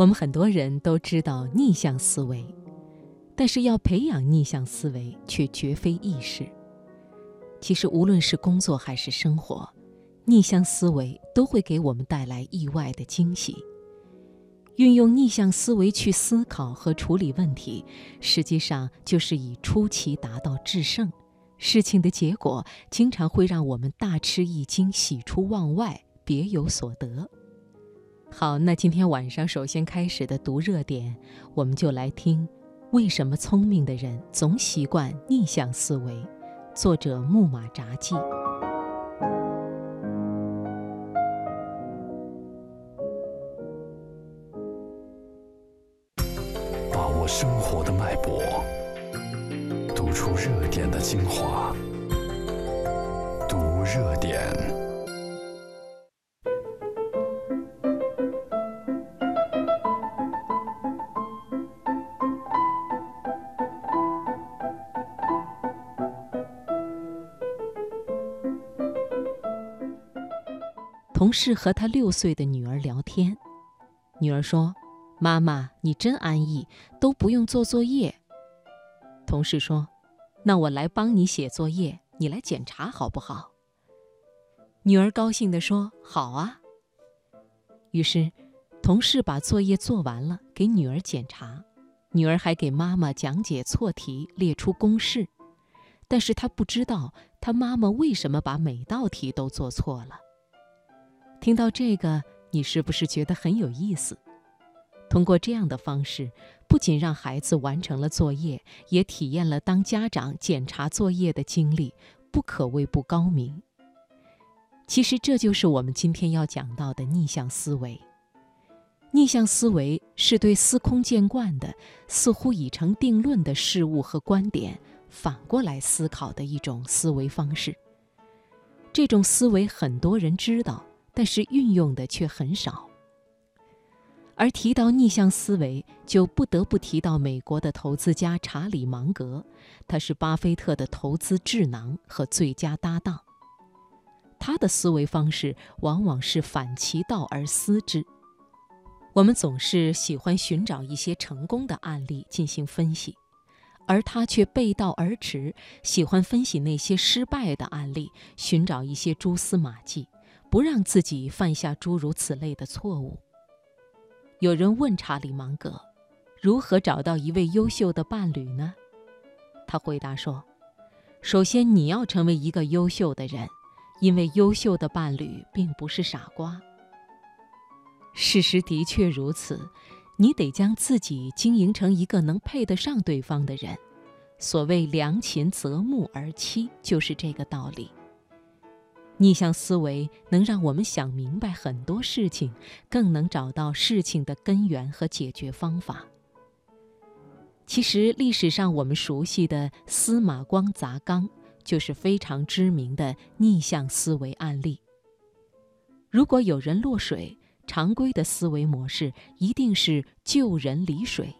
我们很多人都知道逆向思维，但是要培养逆向思维却绝非易事。其实，无论是工作还是生活，逆向思维都会给我们带来意外的惊喜。运用逆向思维去思考和处理问题，实际上就是以出奇达到制胜。事情的结果经常会让我们大吃一惊、喜出望外、别有所得。好，那今天晚上首先开始的读热点，我们就来听：为什么聪明的人总习惯逆向思维？作者木马札记。把握生活的脉搏，读出热点的精华，读热点。同事和他六岁的女儿聊天，女儿说：“妈妈，你真安逸，都不用做作业。”同事说：“那我来帮你写作业，你来检查好不好？”女儿高兴地说：“好啊。”于是，同事把作业做完了，给女儿检查。女儿还给妈妈讲解错题，列出公式，但是她不知道她妈妈为什么把每道题都做错了。听到这个，你是不是觉得很有意思？通过这样的方式，不仅让孩子完成了作业，也体验了当家长检查作业的经历，不可谓不高明。其实这就是我们今天要讲到的逆向思维。逆向思维是对司空见惯的、似乎已成定论的事物和观点，反过来思考的一种思维方式。这种思维很多人知道。但是运用的却很少。而提到逆向思维，就不得不提到美国的投资家查理芒格，他是巴菲特的投资智囊和最佳搭档。他的思维方式往往是反其道而思之。我们总是喜欢寻找一些成功的案例进行分析，而他却背道而驰，喜欢分析那些失败的案例，寻找一些蛛丝马迹。不让自己犯下诸如此类的错误。有人问查理芒格：“如何找到一位优秀的伴侣呢？”他回答说：“首先，你要成为一个优秀的人，因为优秀的伴侣并不是傻瓜。事实的确如此，你得将自己经营成一个能配得上对方的人。所谓良禽择木而栖，就是这个道理。”逆向思维能让我们想明白很多事情，更能找到事情的根源和解决方法。其实，历史上我们熟悉的司马光砸缸就是非常知名的逆向思维案例。如果有人落水，常规的思维模式一定是救人离水。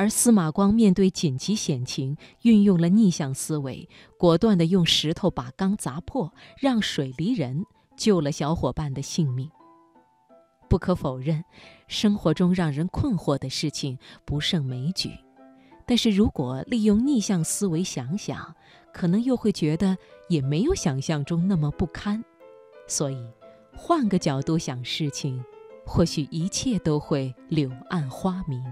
而司马光面对紧急险情，运用了逆向思维，果断地用石头把缸砸破，让水离人，救了小伙伴的性命。不可否认，生活中让人困惑的事情不胜枚举，但是如果利用逆向思维想想，可能又会觉得也没有想象中那么不堪。所以，换个角度想事情，或许一切都会柳暗花明。